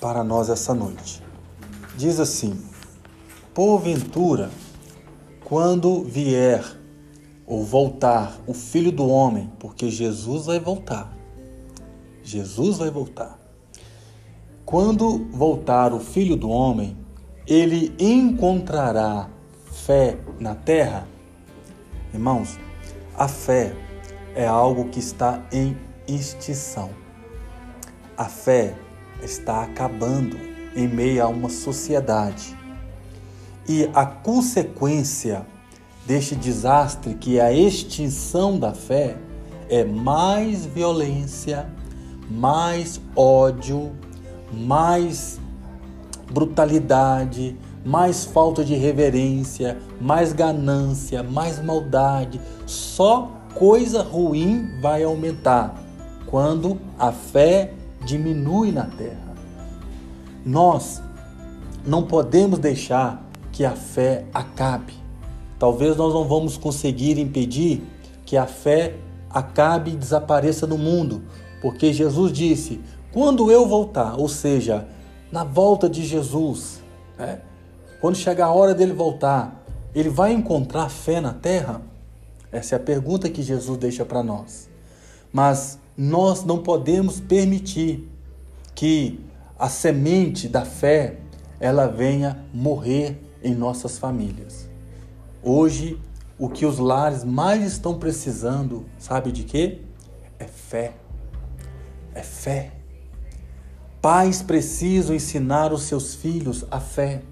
para nós essa noite. Diz assim: Porventura, quando vier ou voltar o Filho do Homem, porque Jesus vai voltar. Jesus vai voltar. Quando voltar o Filho do Homem, ele encontrará fé na terra? Irmãos, a fé é algo que está em extinção. A fé está acabando em meio a uma sociedade. E a consequência deste desastre, que é a extinção da fé, é mais violência, mais ódio, mais brutalidade, mais falta de reverência, mais ganância, mais maldade. Só coisa ruim vai aumentar quando a fé diminui na terra. Nós não podemos deixar que a fé acabe. Talvez nós não vamos conseguir impedir que a fé acabe e desapareça do mundo, porque Jesus disse: quando eu voltar, ou seja, na volta de Jesus, né? quando chegar a hora dele voltar, ele vai encontrar fé na terra? Essa é a pergunta que Jesus deixa para nós. Mas nós não podemos permitir que a semente da fé ela venha morrer em nossas famílias. Hoje, o que os lares mais estão precisando, sabe de quê? É fé. É fé. Pais precisam ensinar os seus filhos a fé.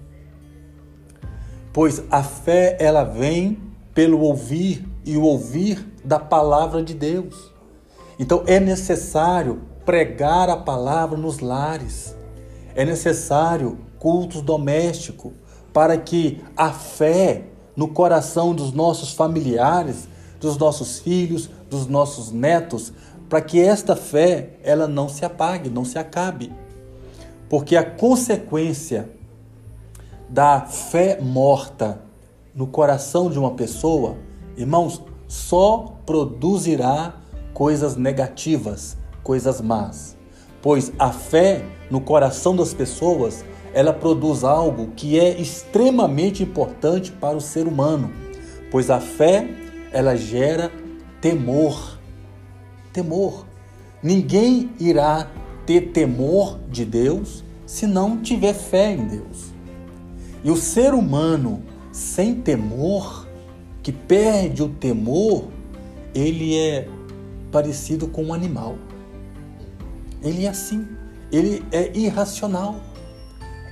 Pois a fé ela vem pelo ouvir e o ouvir da palavra de Deus. Então é necessário pregar a palavra nos lares. É necessário cultos domésticos para que a fé no coração dos nossos familiares, dos nossos filhos, dos nossos netos, para que esta fé ela não se apague, não se acabe. Porque a consequência da fé morta no coração de uma pessoa, irmãos, só produzirá coisas negativas, coisas más. Pois a fé no coração das pessoas, ela produz algo que é extremamente importante para o ser humano. Pois a fé, ela gera temor. Temor. Ninguém irá ter temor de Deus se não tiver fé em Deus. E o ser humano sem temor, que perde o temor, ele é parecido com um animal. Ele é assim, ele é irracional,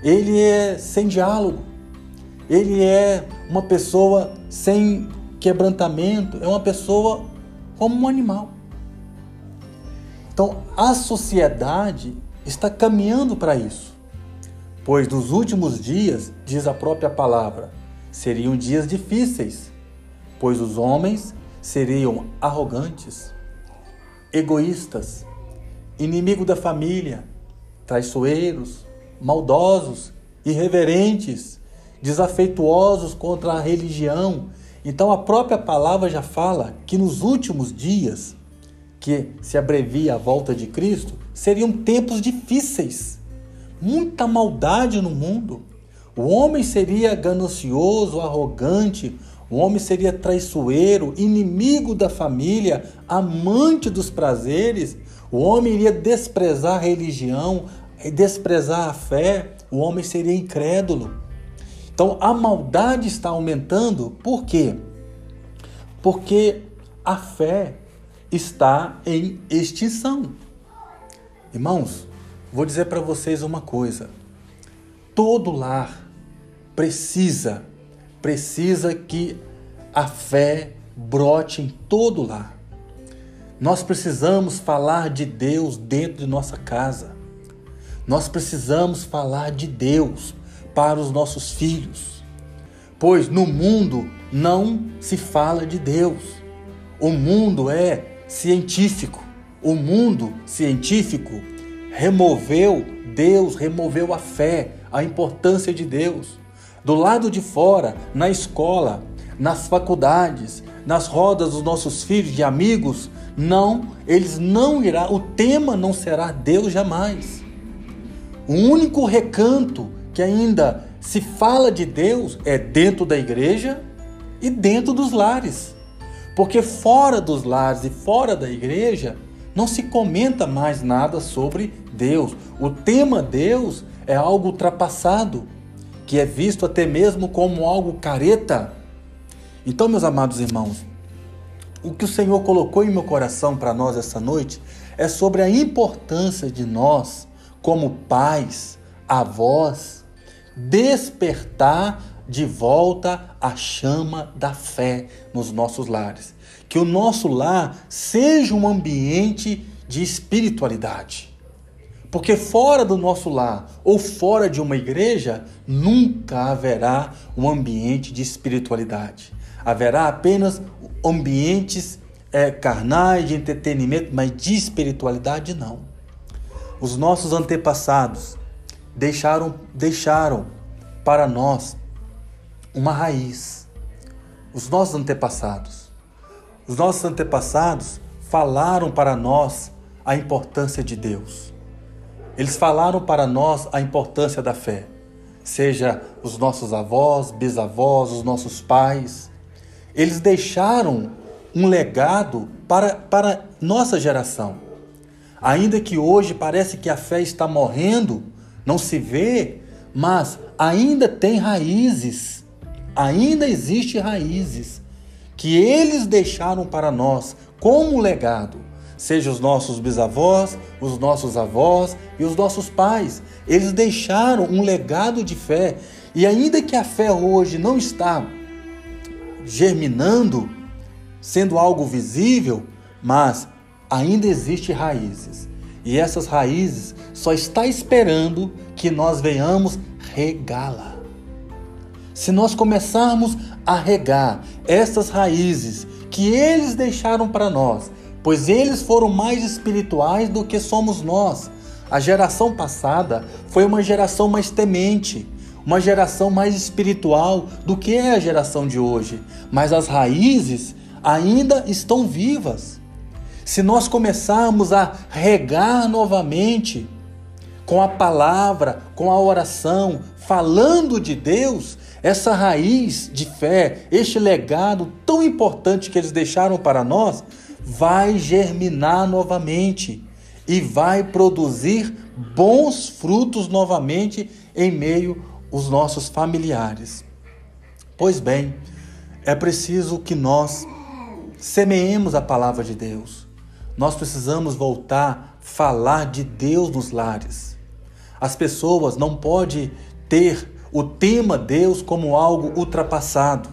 ele é sem diálogo, ele é uma pessoa sem quebrantamento, é uma pessoa como um animal. Então, a sociedade está caminhando para isso. Pois nos últimos dias, diz a própria palavra, seriam dias difíceis, pois os homens seriam arrogantes, egoístas, inimigo da família, traiçoeiros, maldosos, irreverentes, desafeituosos contra a religião. Então a própria palavra já fala que nos últimos dias que se abrevia a volta de Cristo, seriam tempos difíceis, muita maldade no mundo. O homem seria ganancioso, arrogante, o homem seria traiçoeiro, inimigo da família, amante dos prazeres. O homem iria desprezar a religião, desprezar a fé. O homem seria incrédulo. Então a maldade está aumentando, por quê? Porque a fé está em extinção. Irmãos, vou dizer para vocês uma coisa. Todo lar precisa, precisa que a fé brote em todo lar. Nós precisamos falar de Deus dentro de nossa casa. Nós precisamos falar de Deus para os nossos filhos. Pois no mundo não se fala de Deus. O mundo é científico. O mundo científico removeu Deus, removeu a fé, a importância de Deus. Do lado de fora, na escola, nas faculdades, nas rodas dos nossos filhos, de amigos, não, eles não irá, o tema não será Deus jamais. O único recanto que ainda se fala de Deus é dentro da igreja e dentro dos lares. Porque fora dos lares e fora da igreja não se comenta mais nada sobre Deus. O tema Deus é algo ultrapassado, que é visto até mesmo como algo careta. Então, meus amados irmãos, o que o Senhor colocou em meu coração para nós essa noite é sobre a importância de nós, como pais, avós, despertar de volta a chama da fé nos nossos lares. Que o nosso lar seja um ambiente de espiritualidade. Porque fora do nosso lar ou fora de uma igreja, nunca haverá um ambiente de espiritualidade. Haverá apenas ambientes é, carnais de entretenimento, mas de espiritualidade não. Os nossos antepassados deixaram, deixaram para nós uma raiz. Os nossos antepassados. Os nossos antepassados falaram para nós a importância de Deus. Eles falaram para nós a importância da fé. Seja os nossos avós, bisavós, os nossos pais. Eles deixaram um legado para, para nossa geração. Ainda que hoje parece que a fé está morrendo, não se vê, mas ainda tem raízes, ainda existe raízes que eles deixaram para nós como legado, seja os nossos bisavós, os nossos avós e os nossos pais. Eles deixaram um legado de fé e ainda que a fé hoje não está germinando, sendo algo visível, mas ainda existe raízes. E essas raízes só está esperando que nós venhamos regá-la. Se nós começarmos a regar essas raízes que eles deixaram para nós, pois eles foram mais espirituais do que somos nós. A geração passada foi uma geração mais temente, uma geração mais espiritual do que é a geração de hoje, mas as raízes ainda estão vivas. Se nós começarmos a regar novamente com a palavra, com a oração, falando de Deus, essa raiz de fé, este legado tão importante que eles deixaram para nós, vai germinar novamente e vai produzir bons frutos novamente em meio aos nossos familiares. Pois bem, é preciso que nós semeemos a palavra de Deus. Nós precisamos voltar a falar de Deus nos lares. As pessoas não podem ter o tema Deus como algo ultrapassado.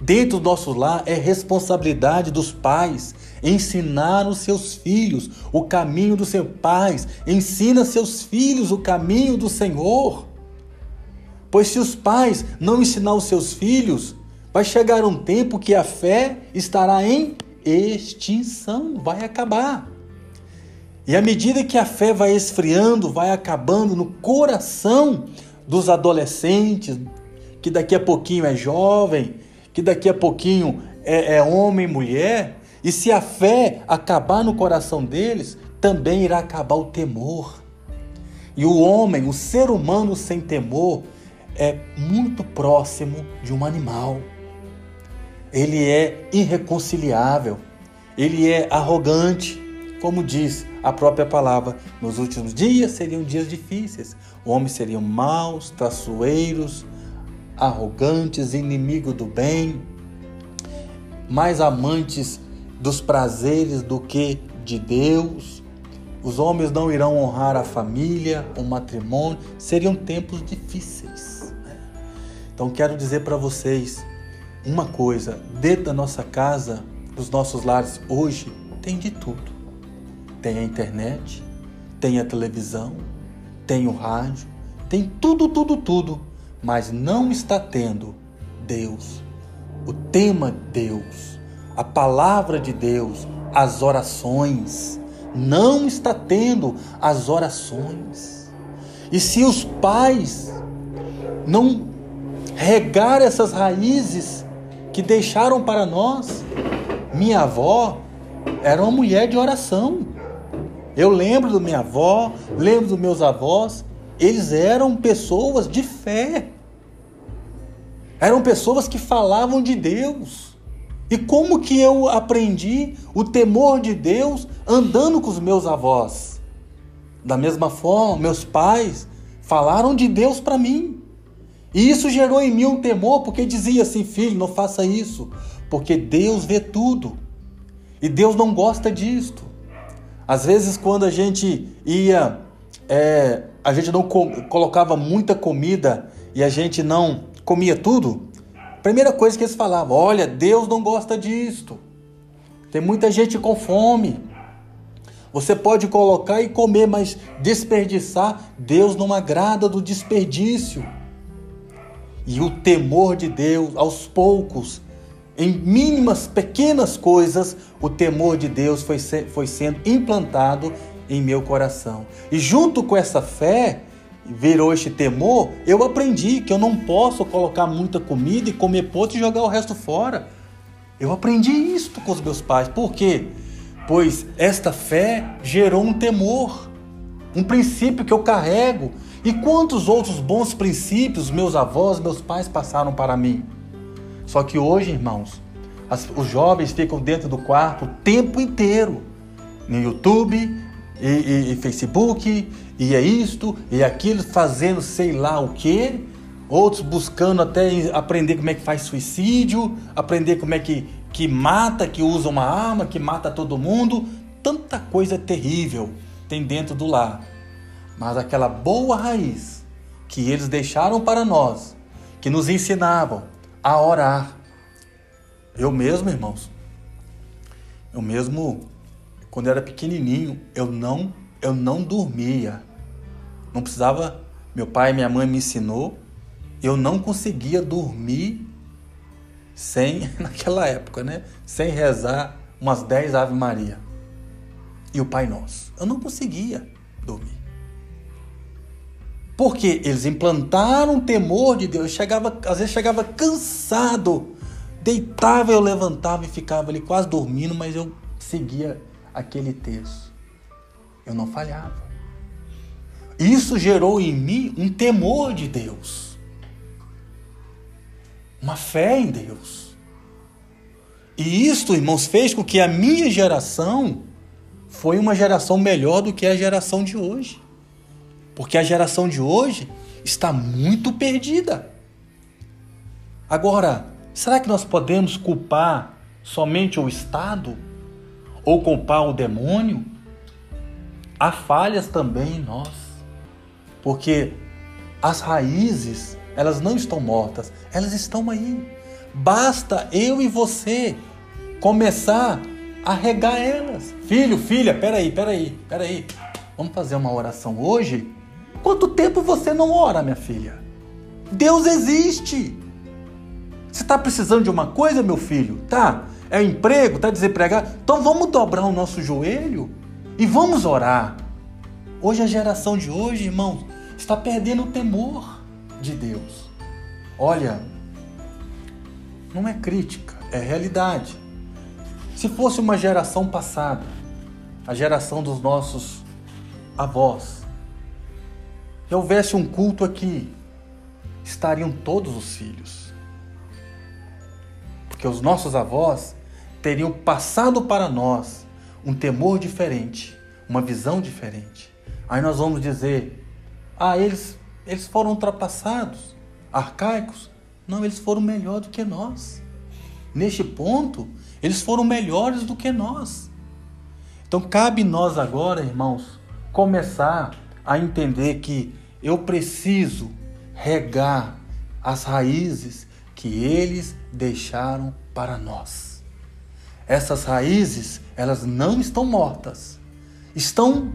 Dentro do nosso lar é responsabilidade dos pais ensinar os seus filhos o caminho dos seus pais. Ensina seus filhos o caminho do Senhor. Pois se os pais não ensinar os seus filhos, Vai chegar um tempo que a fé estará em extinção, vai acabar. E à medida que a fé vai esfriando, vai acabando no coração dos adolescentes, que daqui a pouquinho é jovem, que daqui a pouquinho é, é homem e mulher, e se a fé acabar no coração deles, também irá acabar o temor. E o homem, o ser humano sem temor, é muito próximo de um animal ele é irreconciliável, ele é arrogante, como diz a própria palavra. Nos últimos dias seriam dias difíceis. Homens seriam maus, traiçoeiros, arrogantes, inimigos do bem, mais amantes dos prazeres do que de Deus. Os homens não irão honrar a família, o matrimônio. Seriam tempos difíceis. Então quero dizer para vocês uma coisa, dentro da nossa casa, dos nossos lares hoje, tem de tudo. Tem a internet, tem a televisão, tem o rádio, tem tudo, tudo, tudo, mas não está tendo Deus, o tema Deus, a palavra de Deus, as orações. Não está tendo as orações. E se os pais não regar essas raízes que deixaram para nós. Minha avó era uma mulher de oração. Eu lembro da minha avó, lembro dos meus avós, eles eram pessoas de fé. Eram pessoas que falavam de Deus. E como que eu aprendi o temor de Deus andando com os meus avós? Da mesma forma, meus pais falaram de Deus para mim. E isso gerou em mim um temor, porque dizia assim: filho, não faça isso, porque Deus vê tudo. E Deus não gosta disto. Às vezes, quando a gente ia, é, a gente não colocava muita comida e a gente não comia tudo, primeira coisa que eles falavam: olha, Deus não gosta disto. Tem muita gente com fome. Você pode colocar e comer, mas desperdiçar, Deus não agrada do desperdício. E o temor de Deus, aos poucos, em mínimas, pequenas coisas, o temor de Deus foi, foi sendo implantado em meu coração. E junto com essa fé, virou este temor, eu aprendi que eu não posso colocar muita comida e comer pouco e jogar o resto fora. Eu aprendi isto com os meus pais. Por quê? Pois esta fé gerou um temor, um princípio que eu carrego. E quantos outros bons princípios meus avós, meus pais passaram para mim? Só que hoje, irmãos, as, os jovens ficam dentro do quarto o tempo inteiro, no YouTube e, e, e Facebook, e é isto e aquilo, fazendo sei lá o que, outros buscando até aprender como é que faz suicídio, aprender como é que, que mata, que usa uma arma, que mata todo mundo. Tanta coisa terrível tem dentro do lar. Mas aquela boa raiz que eles deixaram para nós, que nos ensinavam a orar. Eu mesmo, irmãos, eu mesmo, quando era pequenininho, eu não, eu não dormia. Não precisava, meu pai e minha mãe me ensinou, eu não conseguia dormir sem, naquela época, né? Sem rezar umas 10 Ave Maria e o Pai Nosso. Eu não conseguia dormir. Porque eles implantaram o temor de Deus. Eu chegava, às vezes chegava cansado, deitava, eu levantava e ficava ali quase dormindo, mas eu seguia aquele texto. Eu não falhava. Isso gerou em mim um temor de Deus, uma fé em Deus. E isto, irmãos, fez com que a minha geração foi uma geração melhor do que a geração de hoje. Porque a geração de hoje está muito perdida. Agora, será que nós podemos culpar somente o Estado? Ou culpar o demônio? Há falhas também em nós. Porque as raízes, elas não estão mortas, elas estão aí. Basta eu e você começar a regar elas. Filho, filha, peraí, peraí, peraí. Vamos fazer uma oração hoje Quanto tempo você não ora, minha filha? Deus existe. Você está precisando de uma coisa, meu filho? Tá? É emprego? Tá desempregado? Então vamos dobrar o nosso joelho e vamos orar. Hoje a geração de hoje, irmãos, está perdendo o temor de Deus. Olha, não é crítica, é realidade. Se fosse uma geração passada, a geração dos nossos avós, e houvesse um culto aqui, estariam todos os filhos. Porque os nossos avós teriam passado para nós um temor diferente, uma visão diferente. Aí nós vamos dizer: ah, eles, eles foram ultrapassados, arcaicos. Não, eles foram melhor do que nós. Neste ponto, eles foram melhores do que nós. Então cabe nós agora, irmãos, começar a entender que eu preciso regar as raízes que eles deixaram para nós. Essas raízes, elas não estão mortas. Estão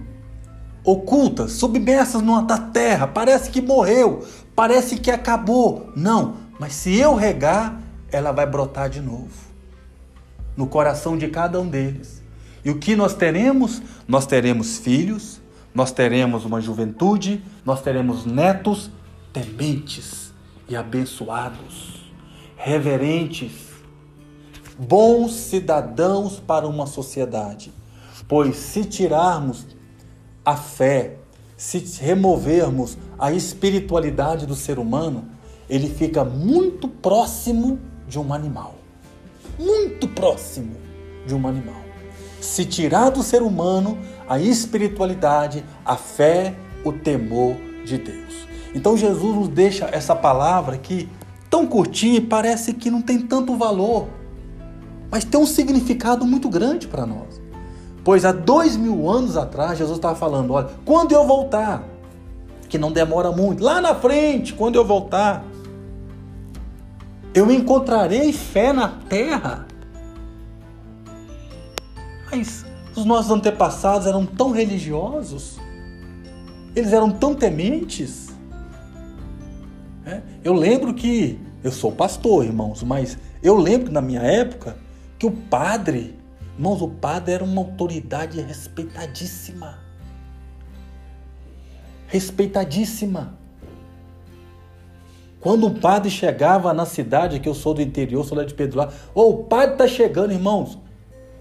ocultas, submersas da terra. Parece que morreu, parece que acabou. Não, mas se eu regar, ela vai brotar de novo no coração de cada um deles. E o que nós teremos? Nós teremos filhos, nós teremos uma juventude, nós teremos netos tementes e abençoados, reverentes, bons cidadãos para uma sociedade. Pois se tirarmos a fé, se removermos a espiritualidade do ser humano, ele fica muito próximo de um animal. Muito próximo de um animal. Se tirar do ser humano a espiritualidade, a fé, o temor de Deus. Então Jesus nos deixa essa palavra que tão curtinha e parece que não tem tanto valor, mas tem um significado muito grande para nós. Pois há dois mil anos atrás, Jesus estava falando: olha, quando eu voltar, que não demora muito, lá na frente, quando eu voltar, eu encontrarei fé na terra. Mas os nossos antepassados eram tão religiosos, eles eram tão tementes. É? Eu lembro que, eu sou pastor, irmãos, mas eu lembro que na minha época, que o padre Irmãos, o padre era uma autoridade respeitadíssima. Respeitadíssima. Quando o padre chegava na cidade, que eu sou do interior, sou lá de Pedro lá, oh, o padre está chegando, irmãos.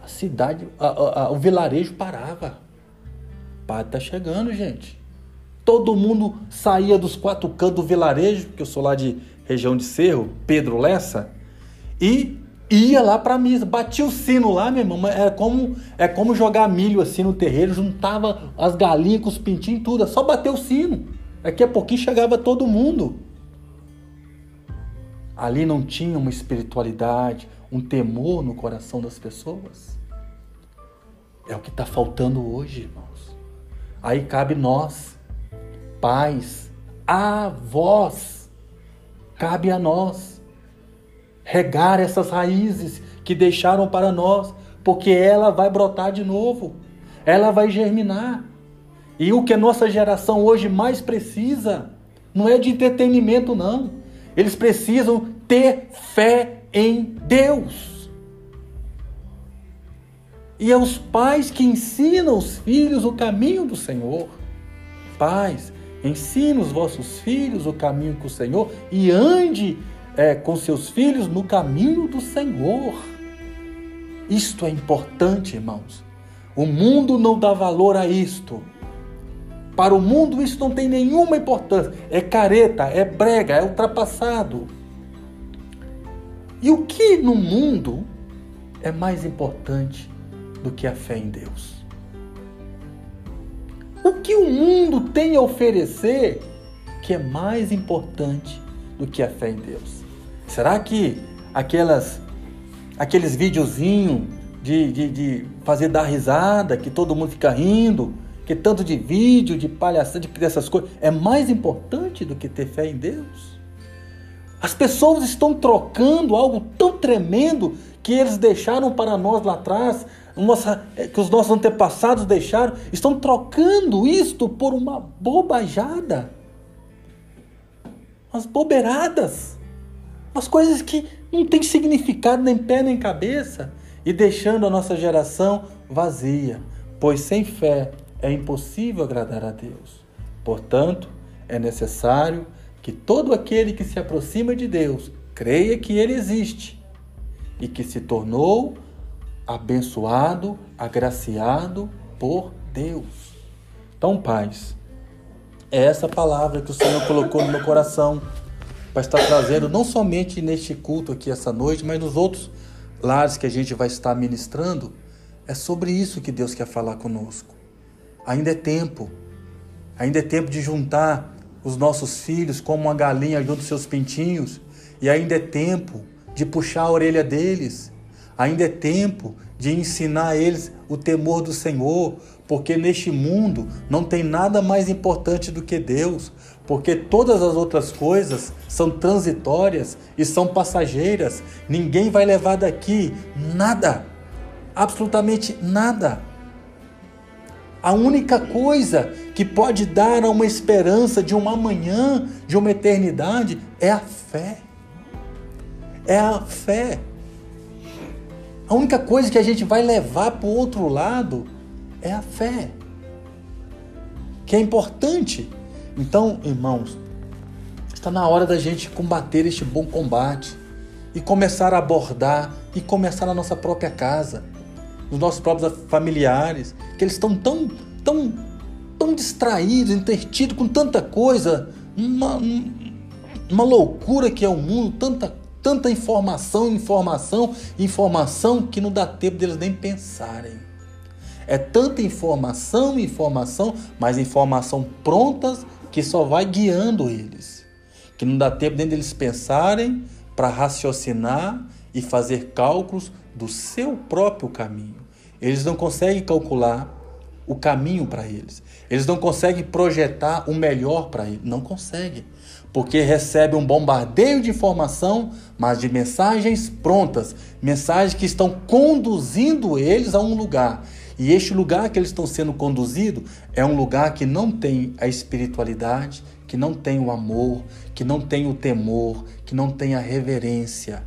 A cidade, a, a, a, o vilarejo parava. O padre está chegando, gente. Todo mundo saía dos quatro cantos do vilarejo, que eu sou lá de região de Cerro, Pedro Lessa, e ia lá para missa, batia o sino lá, meu irmão, é como, é como jogar milho assim no terreiro, juntava as galinhas com os pintinhos tudo, é só bater o sino. Daqui a pouquinho chegava todo mundo. Ali não tinha uma espiritualidade, um temor no coração das pessoas. É o que está faltando hoje, irmãos. Aí cabe nós, pais, avós, cabe a nós regar essas raízes que deixaram para nós, porque ela vai brotar de novo, ela vai germinar. E o que a nossa geração hoje mais precisa não é de entretenimento, não. Eles precisam ter fé em Deus. E é os pais que ensinam os filhos o caminho do Senhor. Pais, ensina os vossos filhos o caminho com o Senhor e ande é, com seus filhos no caminho do Senhor. Isto é importante, irmãos. O mundo não dá valor a isto. Para o mundo isso não tem nenhuma importância. É careta, é brega, é ultrapassado. E o que no mundo é mais importante do que a fé em Deus? O que o mundo tem a oferecer que é mais importante do que a fé em Deus? Será que aquelas, aqueles videozinhos de, de, de fazer dar risada, que todo mundo fica rindo, que tanto de vídeo, de palhaçada, de dessas coisas, é mais importante do que ter fé em Deus? As pessoas estão trocando algo tão tremendo que eles deixaram para nós lá atrás, nossa, eh, que os nossos antepassados deixaram, estão trocando isto por uma bobajada. Umas bobeiradas umas coisas que não tem significado nem pé nem cabeça e deixando a nossa geração vazia, pois sem fé é impossível agradar a Deus. Portanto, é necessário que todo aquele que se aproxima de Deus creia que Ele existe e que se tornou abençoado, agraciado por Deus. Então, pais, é essa palavra que o Senhor colocou no meu coração para estar trazendo não somente neste culto aqui essa noite, mas nos outros lares que a gente vai estar ministrando. É sobre isso que Deus quer falar conosco. Ainda é tempo. Ainda é tempo de juntar os nossos filhos como uma galinha junto aos seus pintinhos. E ainda é tempo de puxar a orelha deles. Ainda é tempo de ensinar a eles o temor do Senhor, porque neste mundo não tem nada mais importante do que Deus, porque todas as outras coisas são transitórias e são passageiras. Ninguém vai levar daqui nada, absolutamente nada. A única coisa que pode dar uma esperança de uma manhã, de uma eternidade, é a fé. É a fé. A única coisa que a gente vai levar para o outro lado é a fé, que é importante. Então, irmãos, está na hora da gente combater este bom combate e começar a abordar e começar na nossa própria casa, nos nossos próprios familiares, que eles estão tão, tão tão distraídos, entretidos com tanta coisa, uma, uma loucura que é o mundo, tanta, tanta informação, informação, informação que não dá tempo deles nem pensarem. É tanta informação, informação, mas informação prontas que só vai guiando eles. Que não dá tempo nem deles pensarem para raciocinar e fazer cálculos do seu próprio caminho. Eles não conseguem calcular o caminho para eles. Eles não conseguem projetar o melhor para eles. Não conseguem. Porque recebem um bombardeio de informação, mas de mensagens prontas, mensagens que estão conduzindo eles a um lugar. E este lugar que eles estão sendo conduzidos é um lugar que não tem a espiritualidade, que não tem o amor, que não tem o temor, que não tem a reverência.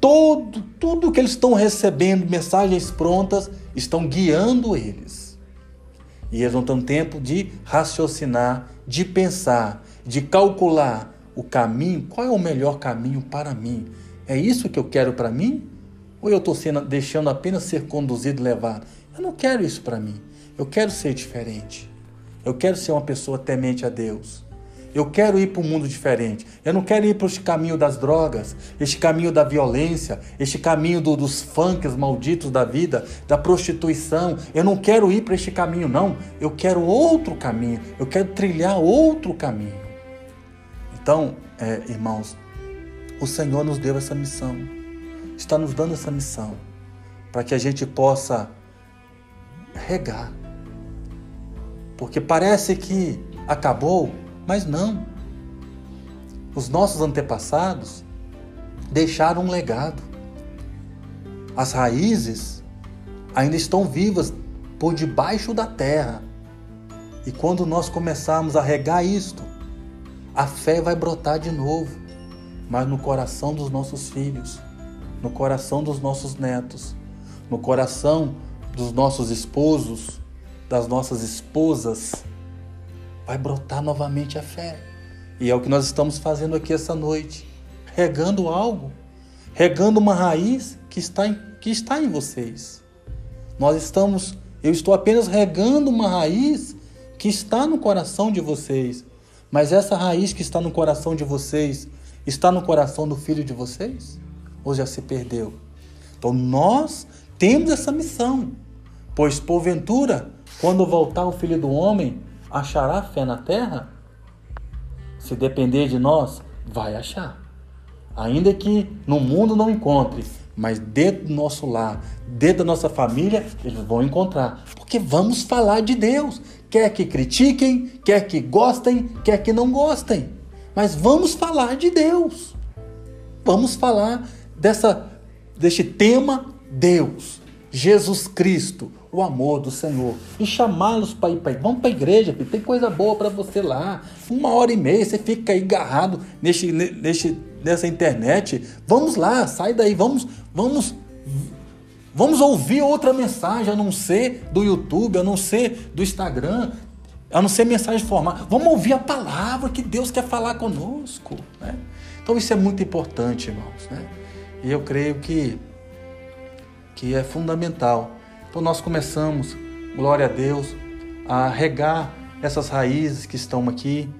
Todo, tudo que eles estão recebendo, mensagens prontas, estão guiando eles. E eles não têm tempo de raciocinar, de pensar, de calcular o caminho, qual é o melhor caminho para mim. É isso que eu quero para mim? Ou eu estou deixando apenas ser conduzido levado? Eu não quero isso para mim. Eu quero ser diferente. Eu quero ser uma pessoa temente a Deus. Eu quero ir para um mundo diferente. Eu não quero ir para este caminho das drogas, este caminho da violência, este caminho do, dos funks malditos da vida, da prostituição. Eu não quero ir para este caminho, não. Eu quero outro caminho. Eu quero trilhar outro caminho. Então, é, irmãos, o Senhor nos deu essa missão. Está nos dando essa missão para que a gente possa regar. Porque parece que acabou mas não. Os nossos antepassados deixaram um legado. As raízes ainda estão vivas por debaixo da terra. E quando nós começarmos a regar isto, a fé vai brotar de novo, mas no coração dos nossos filhos, no coração dos nossos netos, no coração dos nossos esposos, das nossas esposas, vai brotar novamente a fé. E é o que nós estamos fazendo aqui essa noite, regando algo, regando uma raiz que está em, que está em vocês. Nós estamos, eu estou apenas regando uma raiz que está no coração de vocês. Mas essa raiz que está no coração de vocês, está no coração do filho de vocês? Ou já se perdeu? Então nós temos essa missão. Pois porventura, quando voltar o filho do homem, achará fé na terra? Se depender de nós, vai achar. Ainda que no mundo não encontre, mas dentro do nosso lar, dentro da nossa família, eles vão encontrar. Porque vamos falar de Deus. Quer que critiquem, quer que gostem, quer que não gostem. Mas vamos falar de Deus. Vamos falar dessa, deste tema Deus, Jesus Cristo, o amor do Senhor e chamá-los para ir para vamos para a igreja, filho, tem coisa boa para você lá. Uma hora e meia você fica aí agarrado neste, neste, nessa internet. Vamos lá, sai daí, vamos, vamos, vamos ouvir outra mensagem, a não ser do YouTube, a não ser do Instagram, a não ser mensagem formal. Vamos ouvir a palavra que Deus quer falar conosco. Né? Então isso é muito importante, irmãos. Né? E eu creio que, que é fundamental então nós começamos, glória a Deus, a regar essas raízes que estão aqui.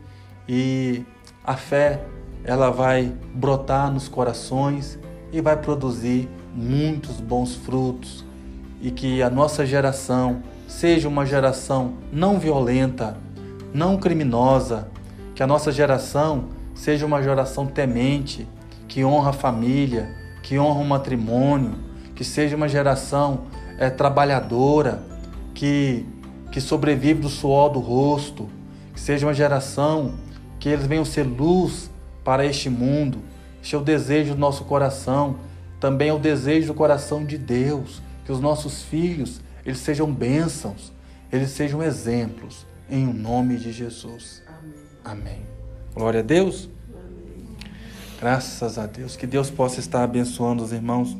E a fé ela vai brotar nos corações e vai produzir muitos bons frutos. E que a nossa geração seja uma geração não violenta, não criminosa, que a nossa geração seja uma geração temente, que honra a família, que honra o matrimônio, que seja uma geração é, trabalhadora, que, que sobrevive do suor do rosto, que seja uma geração que eles venham ser luz para este mundo. Este é o desejo do nosso coração, também é o desejo do coração de Deus, que os nossos filhos eles sejam bênçãos, eles sejam exemplos, em nome de Jesus. Amém. Amém. Glória a Deus. Graças a Deus. Que Deus possa estar abençoando os irmãos